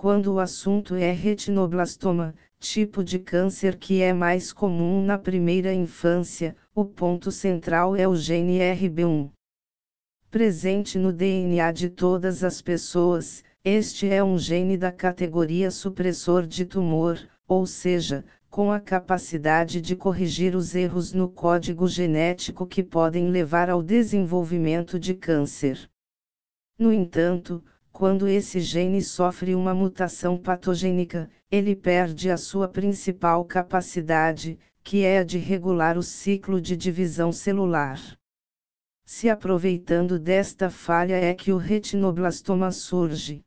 quando o assunto é retinoblastoma, tipo de câncer que é mais comum na primeira infância, o ponto central é o gene RB1. Presente no DNA de todas as pessoas, este é um gene da categoria supressor de tumor, ou seja, com a capacidade de corrigir os erros no código genético que podem levar ao desenvolvimento de câncer. No entanto, quando esse gene sofre uma mutação patogênica, ele perde a sua principal capacidade, que é a de regular o ciclo de divisão celular. Se aproveitando desta falha é que o retinoblastoma surge.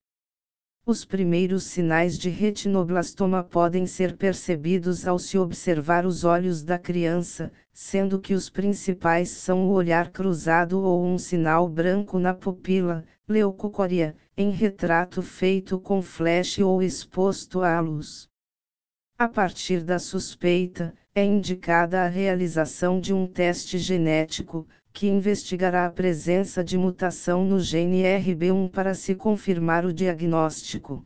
Os primeiros sinais de retinoblastoma podem ser percebidos ao se observar os olhos da criança, sendo que os principais são o olhar cruzado ou um sinal branco na pupila, leucocoria, em retrato feito com flash ou exposto à luz. A partir da suspeita, é indicada a realização de um teste genético, que investigará a presença de mutação no gene RB1 para se confirmar o diagnóstico.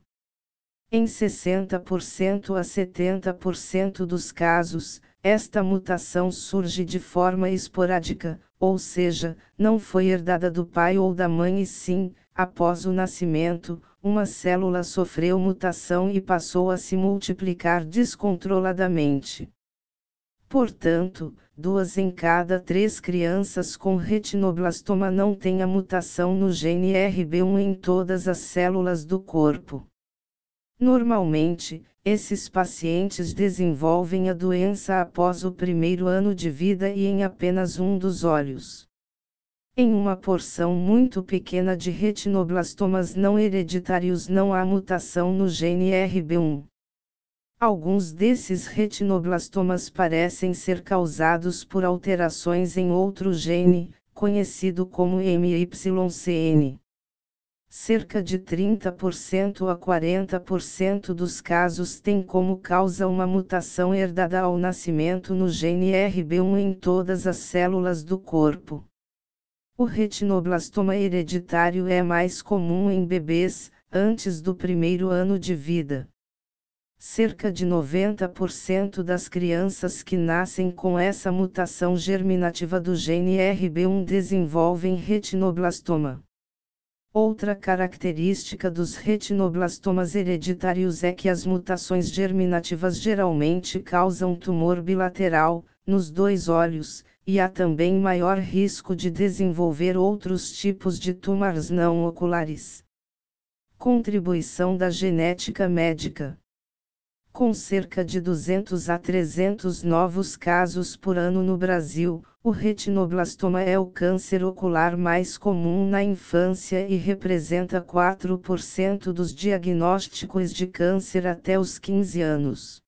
Em 60% a 70% dos casos, esta mutação surge de forma esporádica, ou seja, não foi herdada do pai ou da mãe e sim, após o nascimento, uma célula sofreu mutação e passou a se multiplicar descontroladamente. Portanto, duas em cada três crianças com retinoblastoma não têm a mutação no gene RB1 em todas as células do corpo. Normalmente, esses pacientes desenvolvem a doença após o primeiro ano de vida e em apenas um dos olhos. Em uma porção muito pequena de retinoblastomas não hereditários não há mutação no gene RB1. Alguns desses retinoblastomas parecem ser causados por alterações em outro gene, conhecido como MYCN. Cerca de 30% a 40% dos casos têm como causa uma mutação herdada ao nascimento no gene RB1 em todas as células do corpo. O retinoblastoma hereditário é mais comum em bebês, antes do primeiro ano de vida. Cerca de 90% das crianças que nascem com essa mutação germinativa do gene RB1 desenvolvem retinoblastoma. Outra característica dos retinoblastomas hereditários é que as mutações germinativas geralmente causam tumor bilateral, nos dois olhos, e há também maior risco de desenvolver outros tipos de tumores não oculares. Contribuição da genética médica com cerca de 200 a 300 novos casos por ano no Brasil, o retinoblastoma é o câncer ocular mais comum na infância e representa 4% dos diagnósticos de câncer até os 15 anos.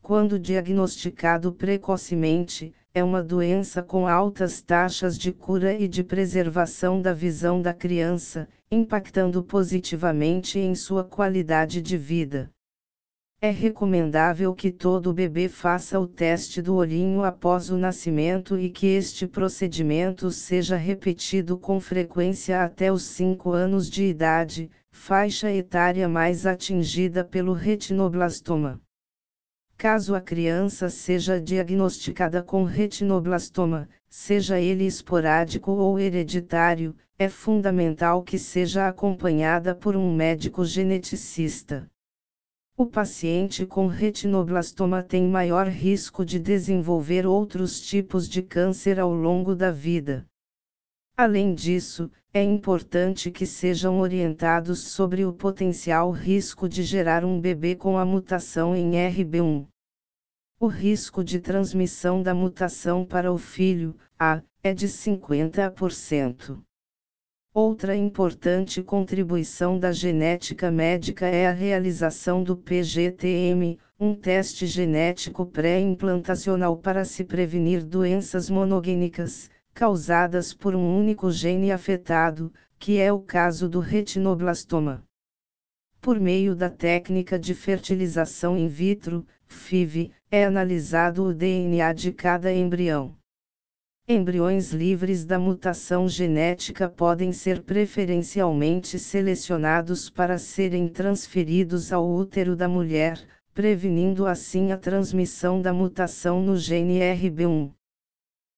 Quando diagnosticado precocemente, é uma doença com altas taxas de cura e de preservação da visão da criança, impactando positivamente em sua qualidade de vida. É recomendável que todo bebê faça o teste do olhinho após o nascimento e que este procedimento seja repetido com frequência até os 5 anos de idade, faixa etária mais atingida pelo retinoblastoma. Caso a criança seja diagnosticada com retinoblastoma, seja ele esporádico ou hereditário, é fundamental que seja acompanhada por um médico geneticista. O paciente com retinoblastoma tem maior risco de desenvolver outros tipos de câncer ao longo da vida. Além disso, é importante que sejam orientados sobre o potencial risco de gerar um bebê com a mutação em RB1. O risco de transmissão da mutação para o filho, A, é de 50%. Outra importante contribuição da genética médica é a realização do PGTM, um teste genético pré-implantacional para se prevenir doenças monogênicas, causadas por um único gene afetado, que é o caso do retinoblastoma. Por meio da técnica de fertilização in vitro, FIV, é analisado o DNA de cada embrião. Embriões livres da mutação genética podem ser preferencialmente selecionados para serem transferidos ao útero da mulher, prevenindo assim a transmissão da mutação no gene RB1.